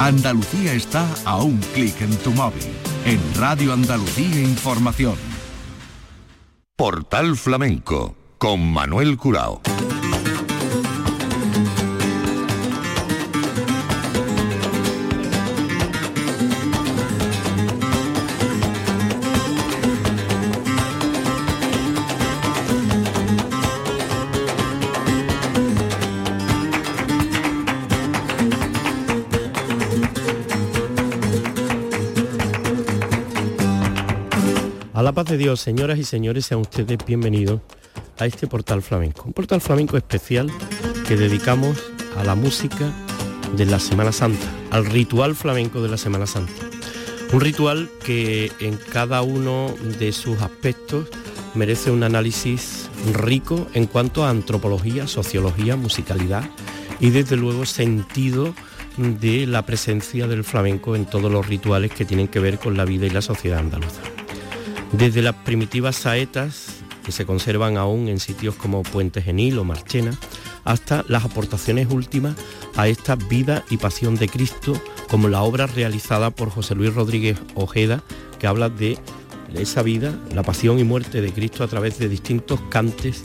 Andalucía está a un clic en tu móvil. En Radio Andalucía Información. Portal Flamenco con Manuel Curao. Dios, señoras y señores, sean ustedes bienvenidos a este portal flamenco. Un portal flamenco especial que dedicamos a la música de la Semana Santa, al ritual flamenco de la Semana Santa. Un ritual que en cada uno de sus aspectos merece un análisis rico en cuanto a antropología, sociología, musicalidad y desde luego sentido de la presencia del flamenco en todos los rituales que tienen que ver con la vida y la sociedad andaluza. Desde las primitivas saetas, que se conservan aún en sitios como Puente Genil o Marchena, hasta las aportaciones últimas a esta vida y pasión de Cristo, como la obra realizada por José Luis Rodríguez Ojeda, que habla de esa vida, la pasión y muerte de Cristo a través de distintos cantes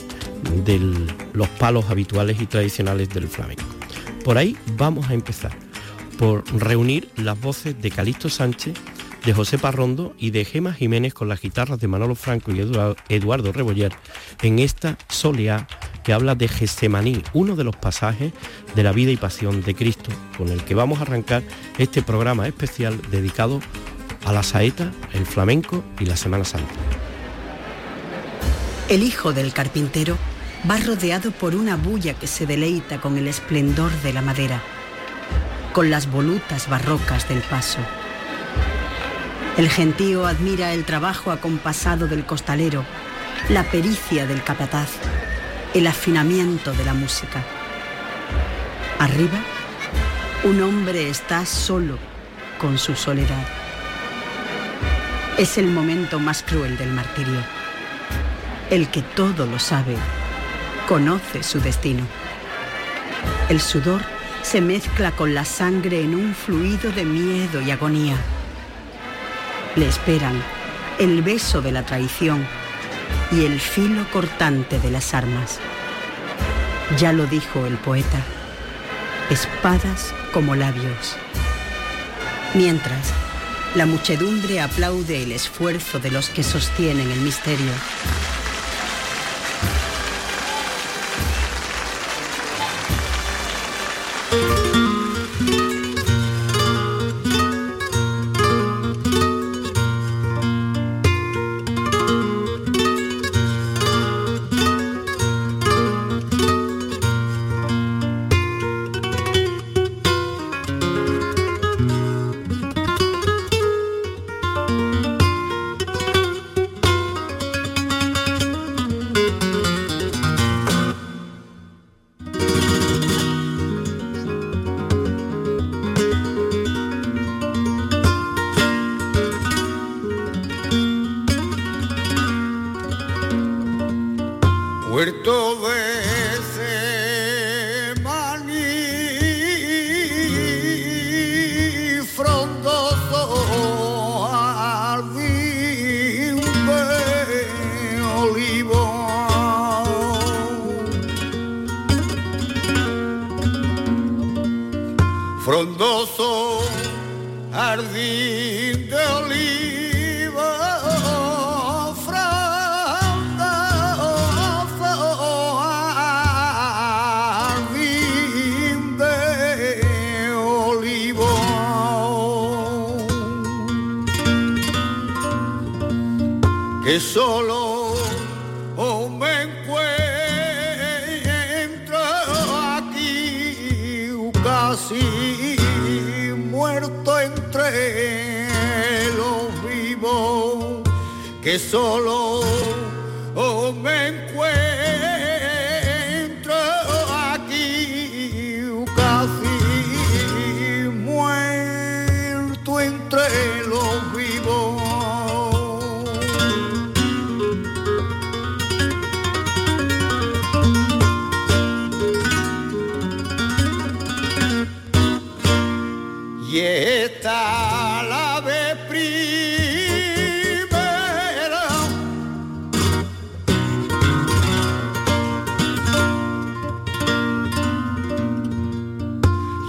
de los palos habituales y tradicionales del flamenco. Por ahí vamos a empezar, por reunir las voces de Calixto Sánchez, de José Parrondo y de Gema Jiménez con las guitarras de Manolo Franco y Eduardo Reboller en esta soleá que habla de Getsemaní, uno de los pasajes de la vida y pasión de Cristo, con el que vamos a arrancar este programa especial dedicado a la saeta, el flamenco y la Semana Santa. El hijo del carpintero va rodeado por una bulla que se deleita con el esplendor de la madera, con las volutas barrocas del paso el gentío admira el trabajo acompasado del costalero, la pericia del capataz, el afinamiento de la música. Arriba, un hombre está solo con su soledad. Es el momento más cruel del martirio. El que todo lo sabe, conoce su destino. El sudor se mezcla con la sangre en un fluido de miedo y agonía le esperan el beso de la traición y el filo cortante de las armas. Ya lo dijo el poeta, espadas como labios. Mientras, la muchedumbre aplaude el esfuerzo de los que sostienen el misterio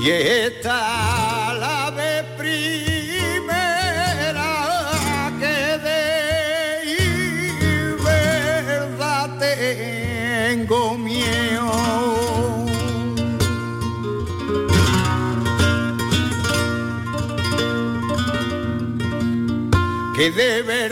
y esta la vez primera que de verdad tengo miedo. Que debe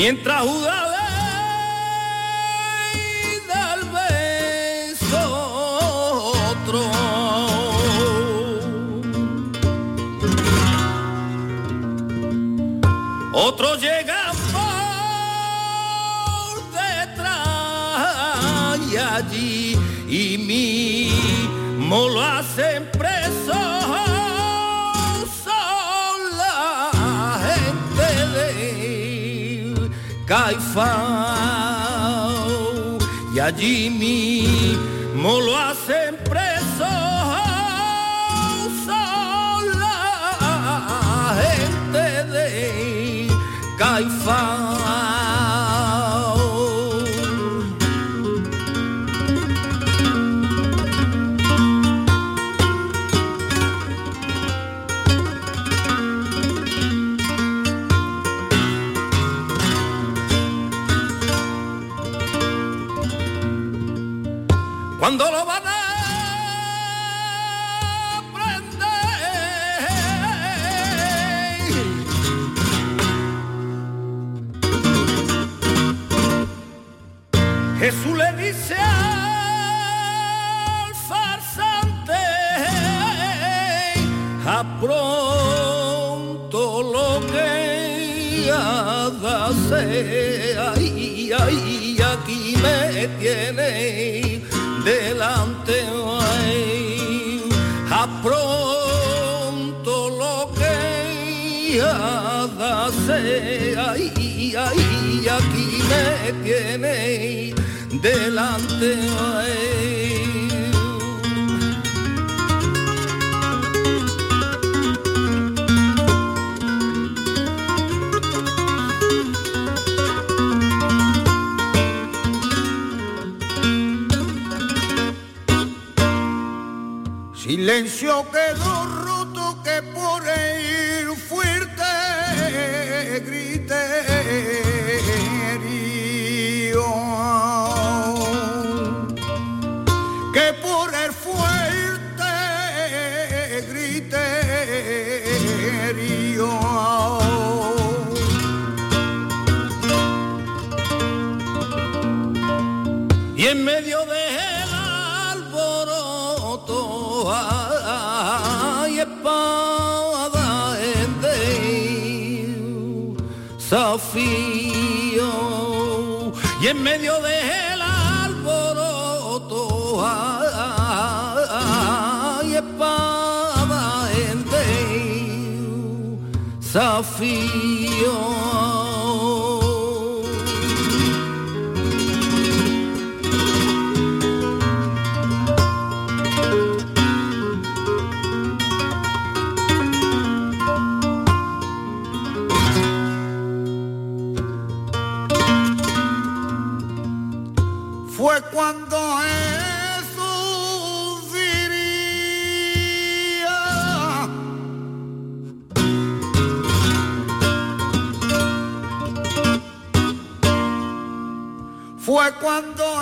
mientras jugaba y tal vez otro. Otro llega. Jimmy, mo lo hace. Que hace, ay, ay, aquí me tiene delante. Silencio quedó y en medio del alboroto hay espada en desafío cuando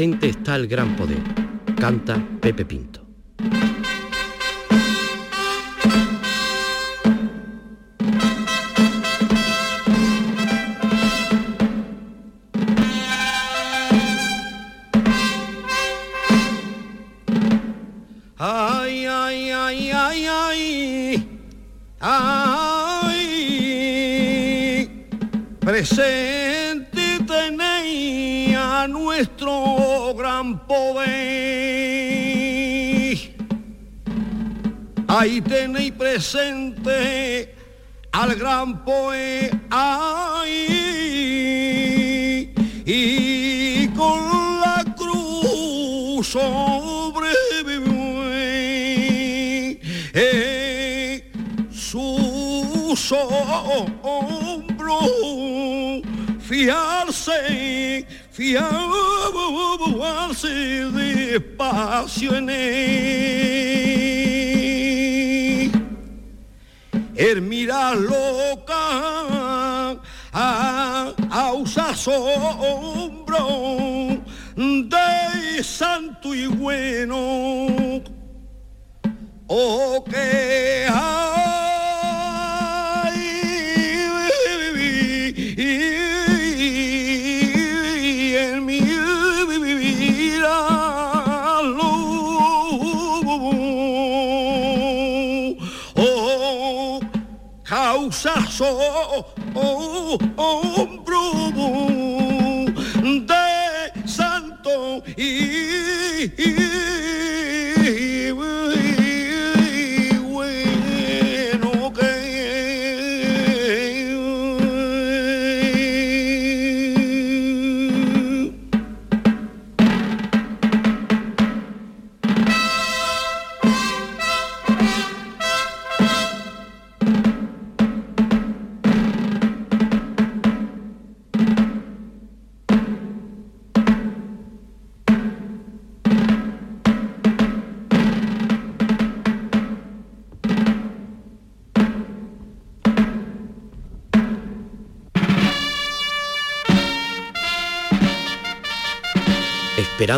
Está el gran poder. Canta Pepe Pinto. Al gran poeta y con la cruz sobre eh, su hombro fiarse, fiarse despacio en él. El mirar loca a, a usar sombro de santo y bueno. Oh, que causa sombro de santo y,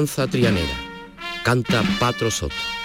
Esperanza Trianera. Canta Patro Soto.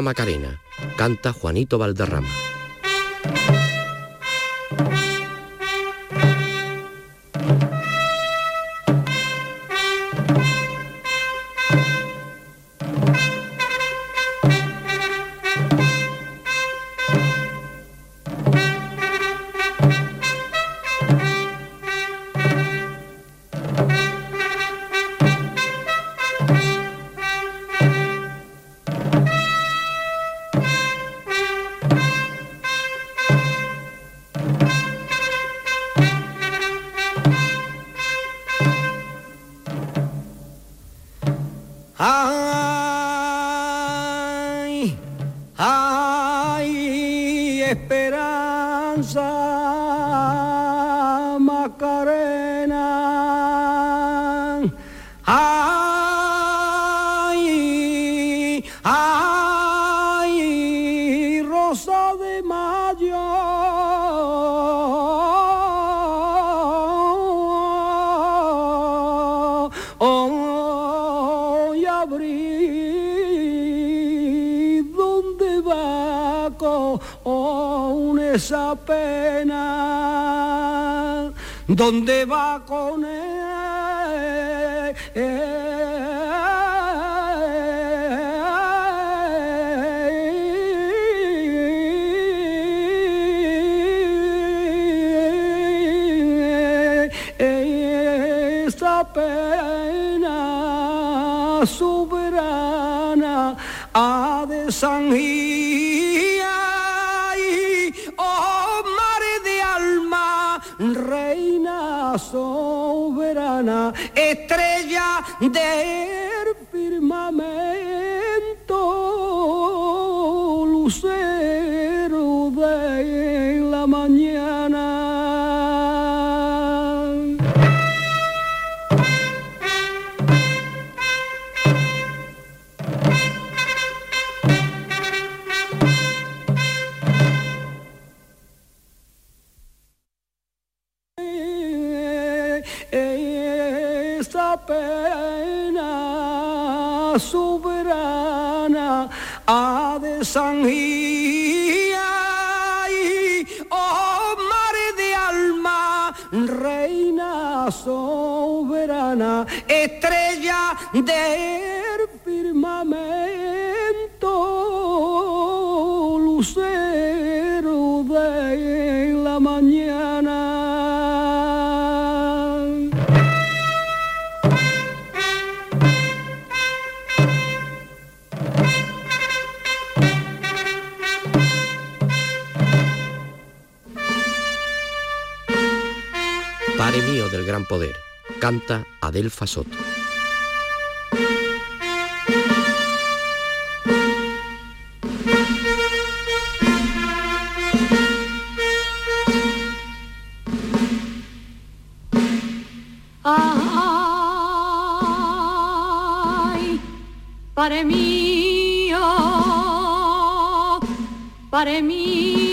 Macarena, canta Juanito Valderrama. Ah. ¿Dónde va con soberana ha de y oh mar de alma, reina soberana, estrella del Canta Adelfa Soto. Ay, para mí, para mí.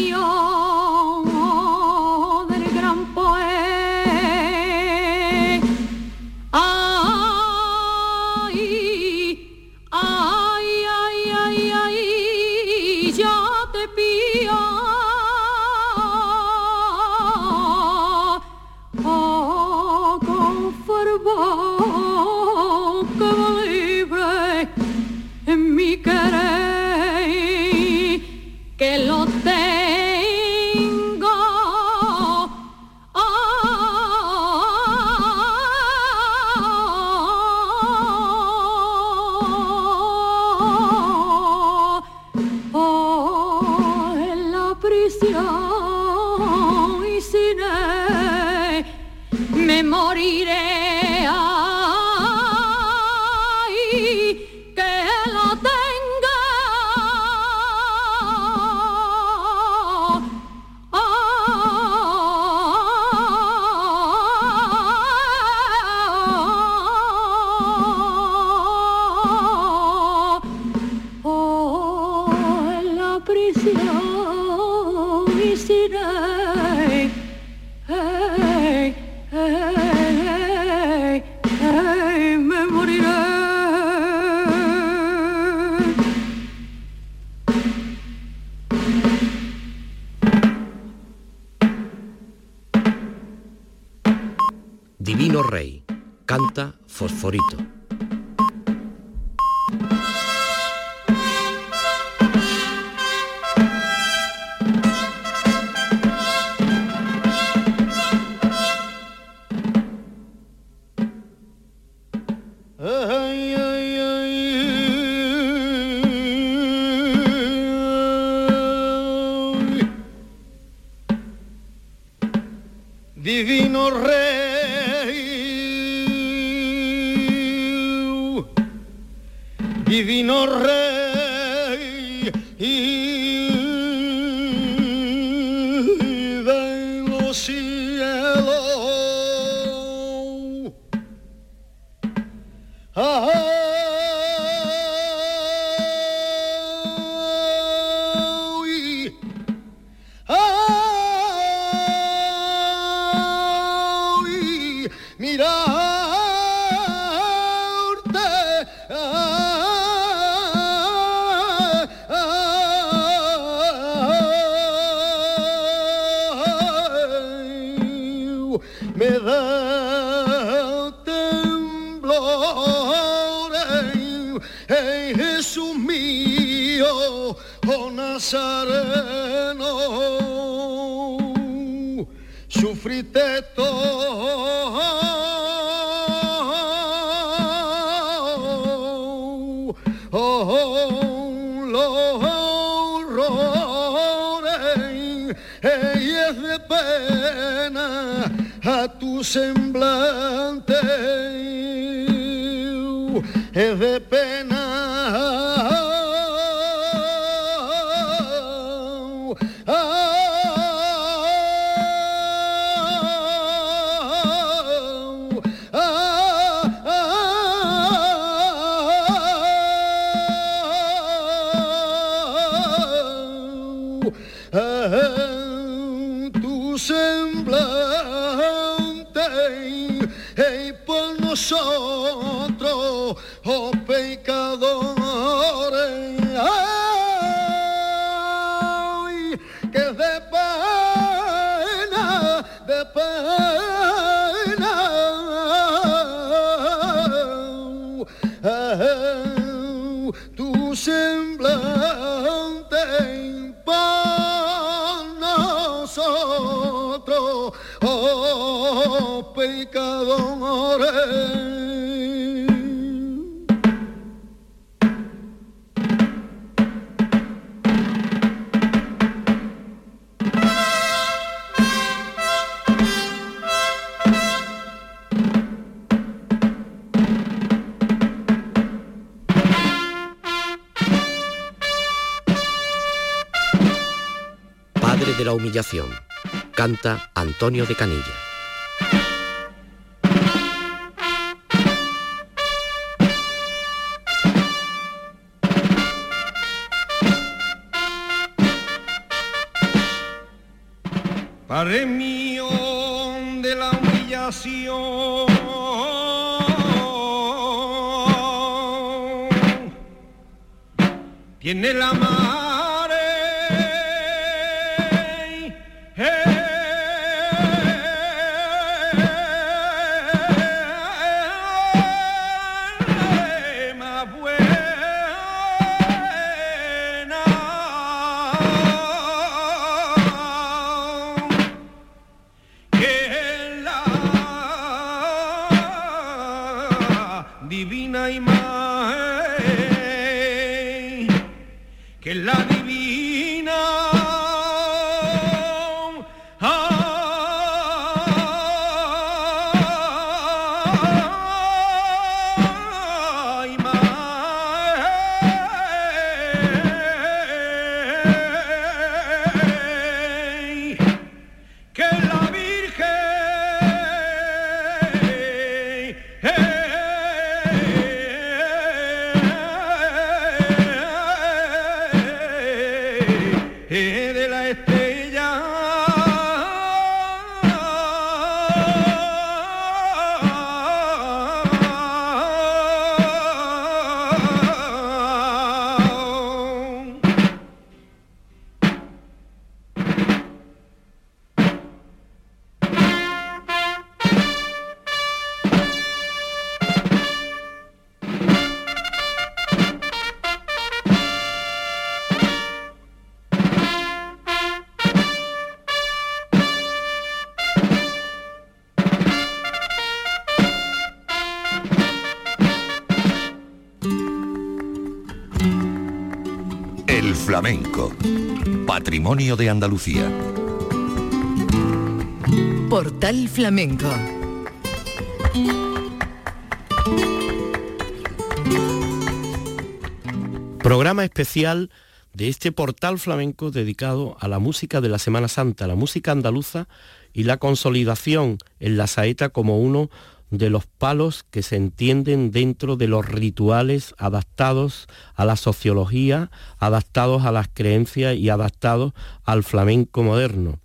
favorito. cielo. ah. ah. Canta Antonio de Canilla. Mío de la humillación, tiene la mano patrimonio de Andalucía. Portal Flamenco Programa especial de este portal flamenco dedicado a la música de la Semana Santa, la música andaluza y la consolidación en la saeta como uno de los palos que se entienden dentro de los rituales adaptados a la sociología, adaptados a las creencias y adaptados al flamenco moderno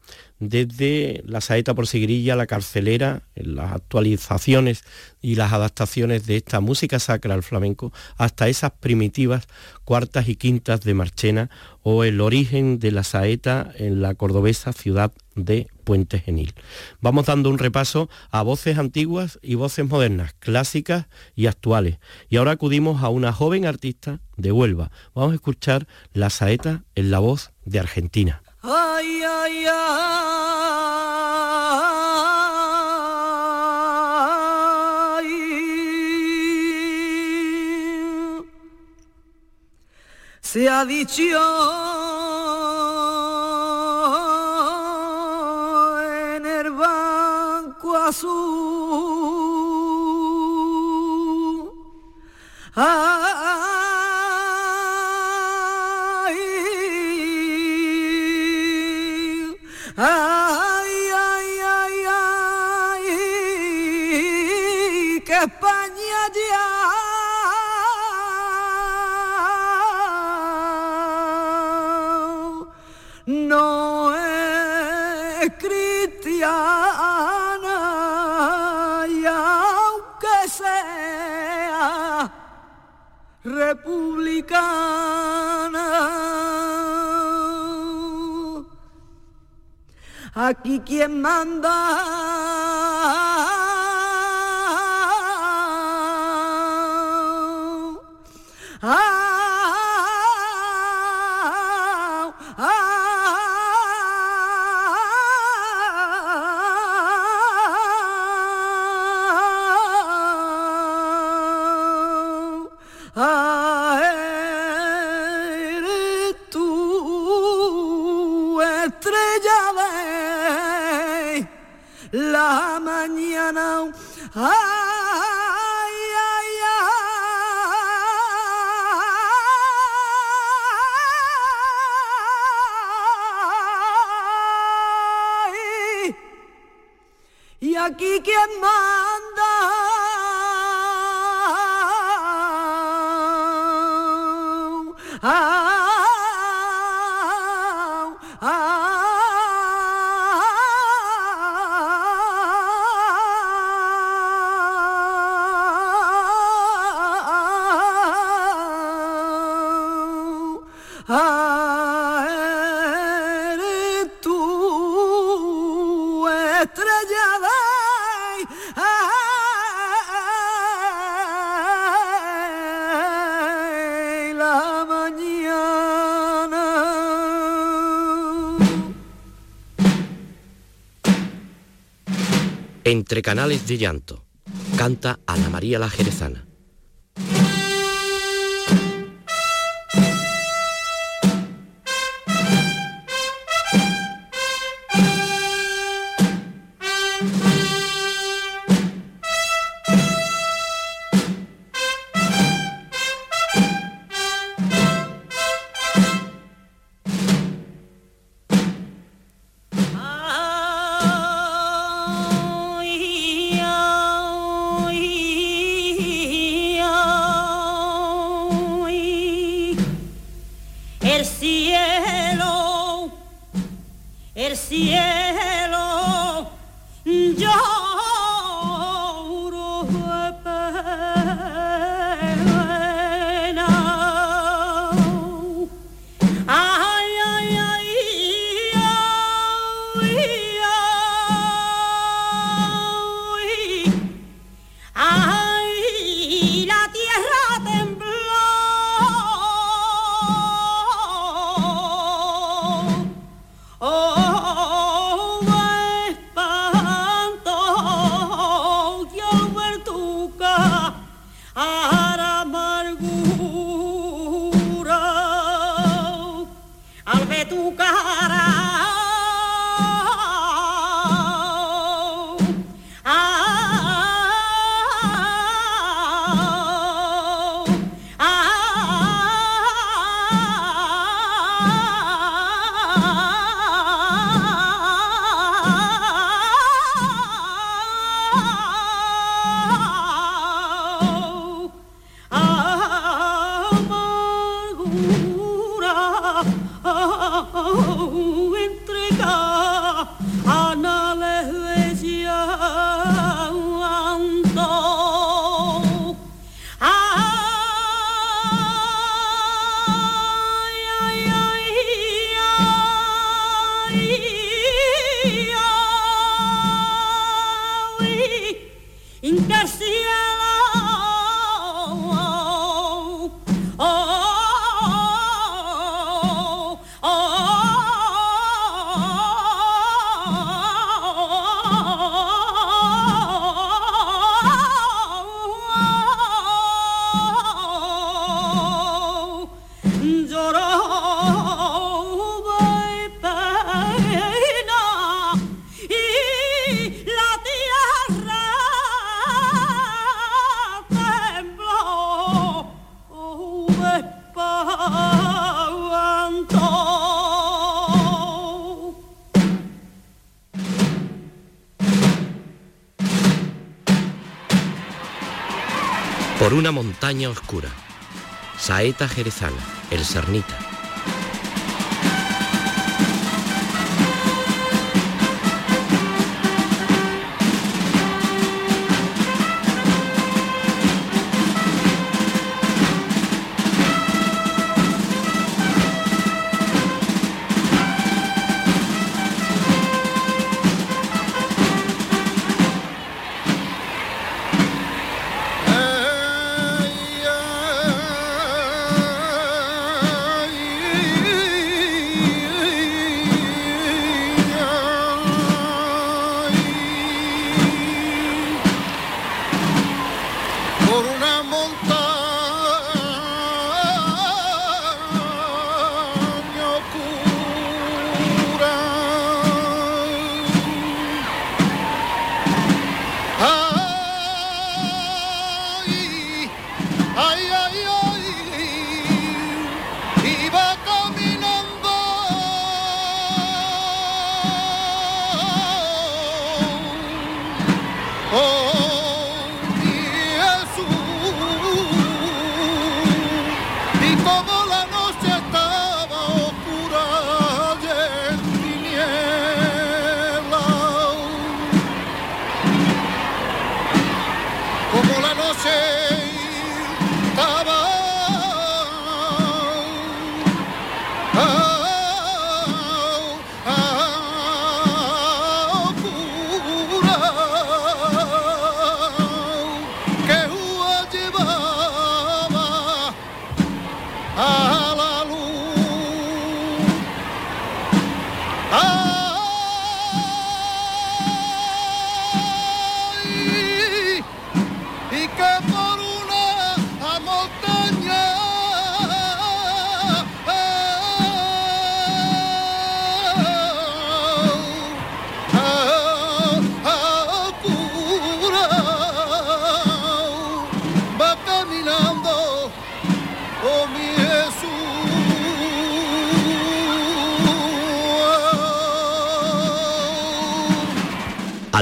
desde la saeta por sigrilla, la carcelera, las actualizaciones y las adaptaciones de esta música sacra al flamenco, hasta esas primitivas cuartas y quintas de Marchena o el origen de la saeta en la cordobesa ciudad de Puente Genil. Vamos dando un repaso a voces antiguas y voces modernas, clásicas y actuales. Y ahora acudimos a una joven artista de Huelva. Vamos a escuchar la saeta en la voz de Argentina. Ay, ay, ay. Se ha dicho en el banco azul. Ay, Aquí quien manda. Eres Y aquí Entre canales de llanto, canta Ana María la Jerezana. montaña oscura, Saeta Jerezana, el Sernita.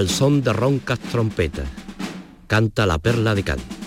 al son de roncas trompetas. Canta la perla de Cádiz.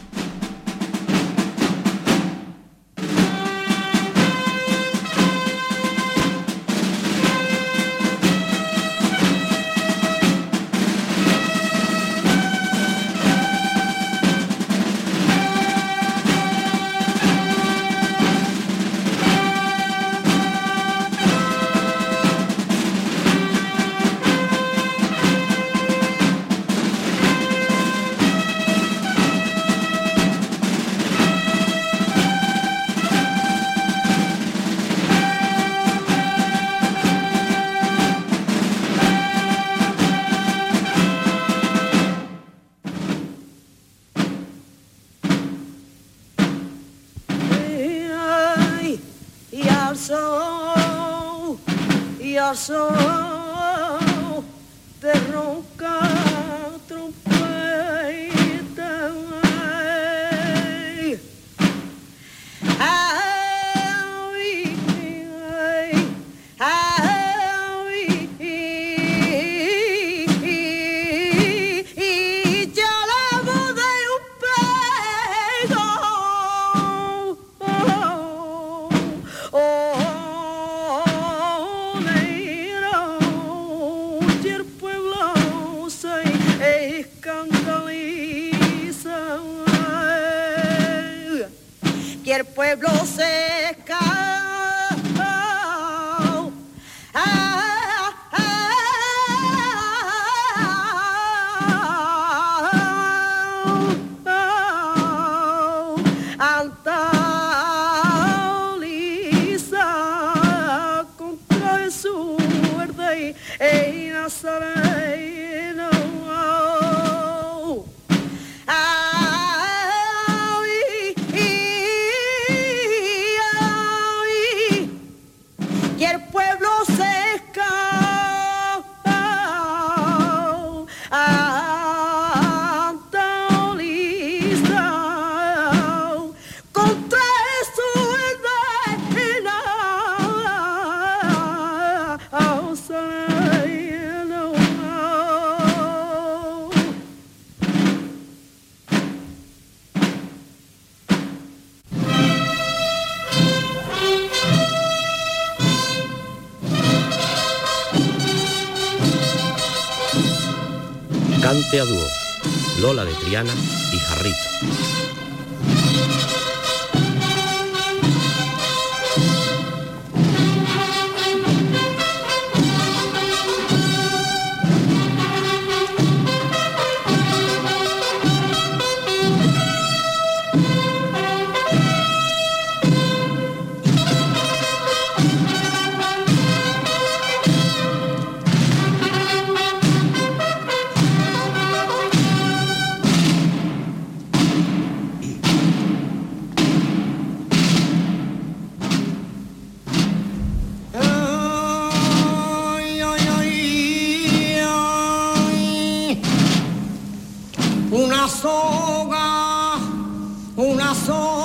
Una soga, una soga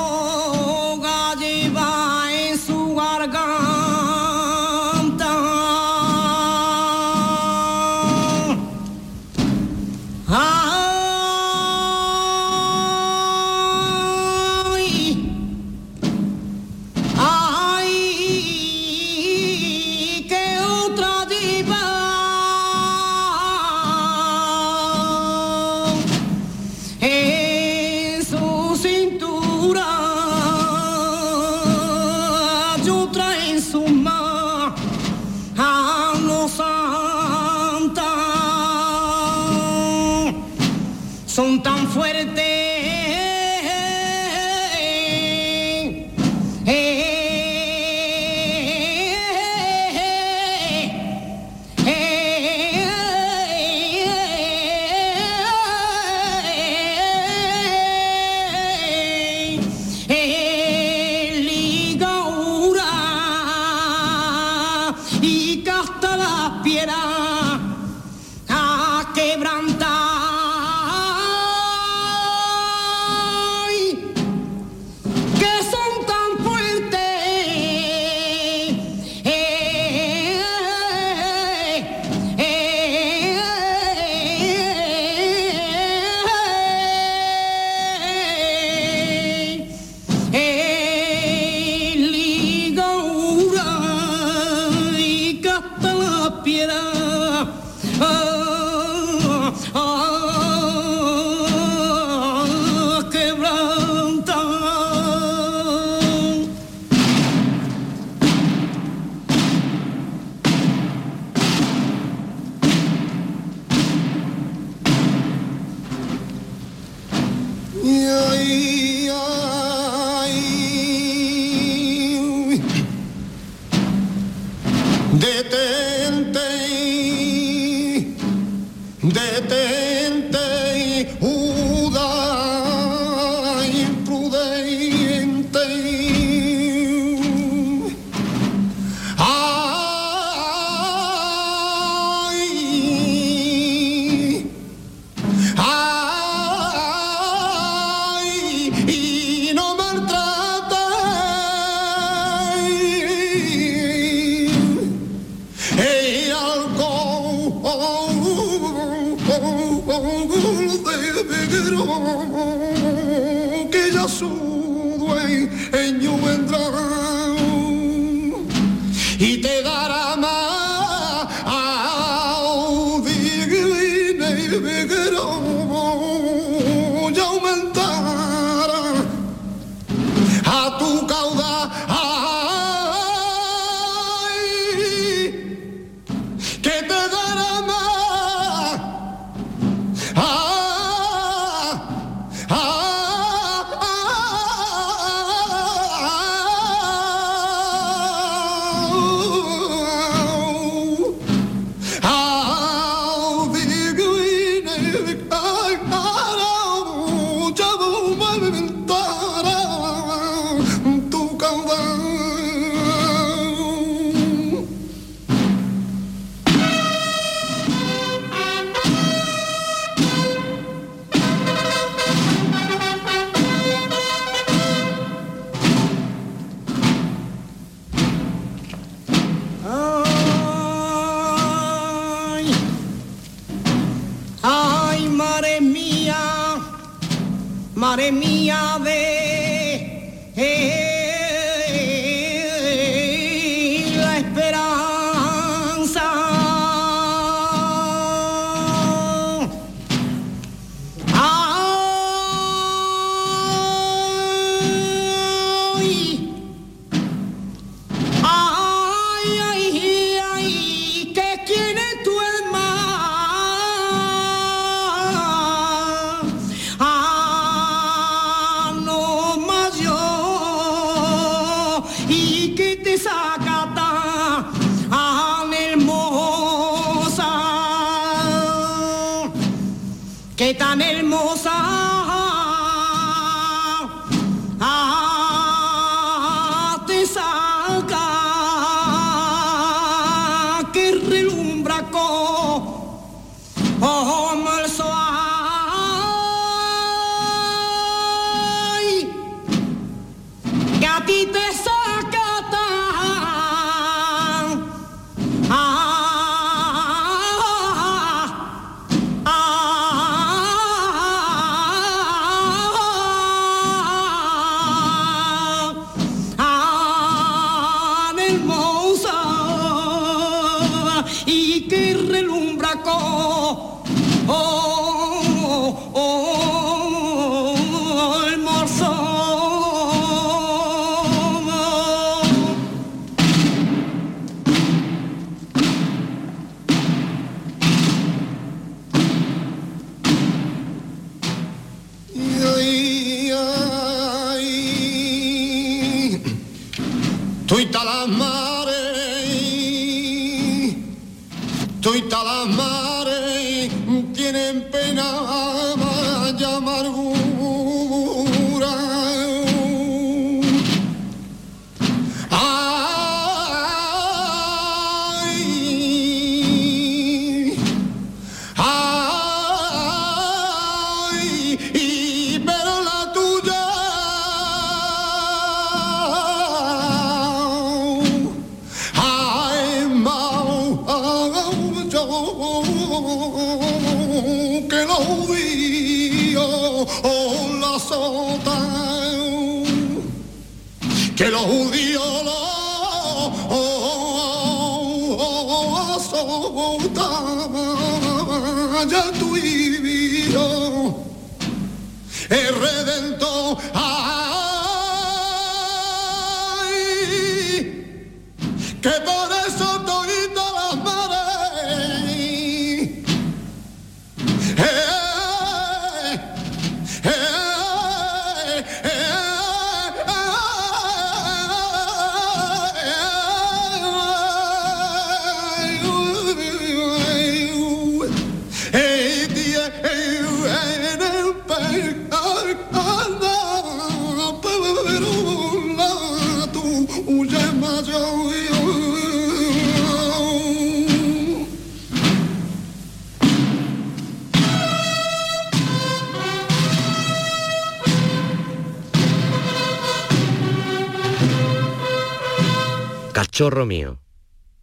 Cachorro mío,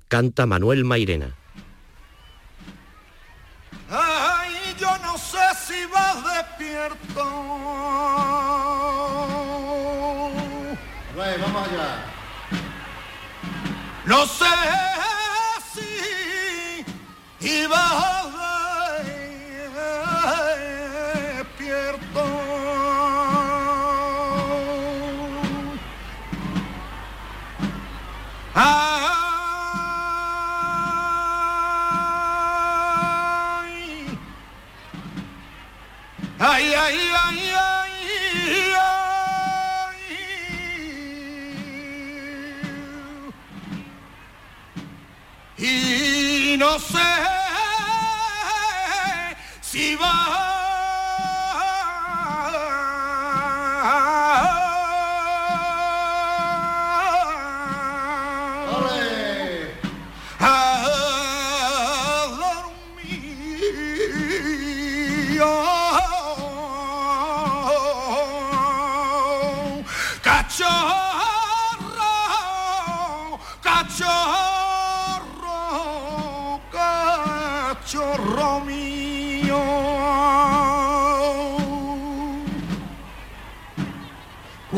canta Manuel Mairena.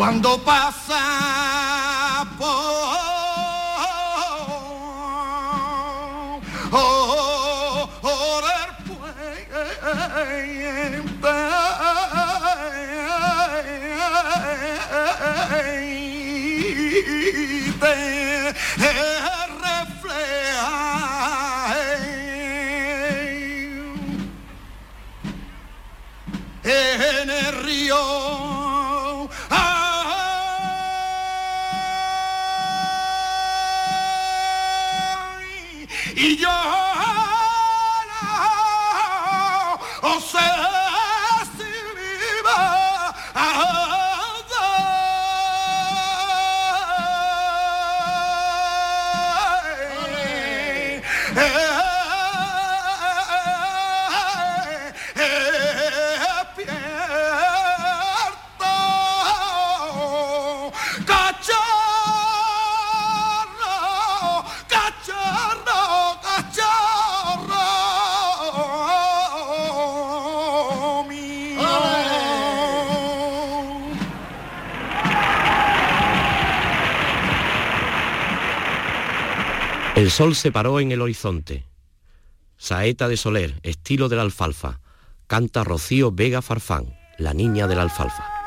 Cuando pasa El sol se paró en el horizonte. Saeta de Soler, estilo de la alfalfa. Canta Rocío Vega Farfán, la niña de la alfalfa.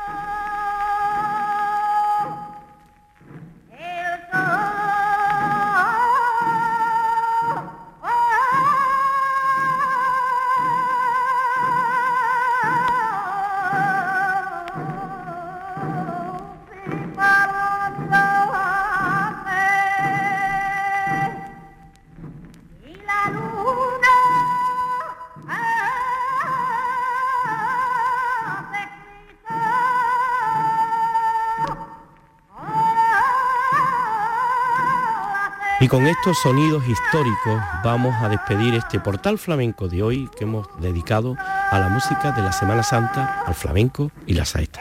Y con estos sonidos históricos vamos a despedir este portal flamenco de hoy que hemos dedicado a la música de la Semana Santa, al flamenco y la saeta.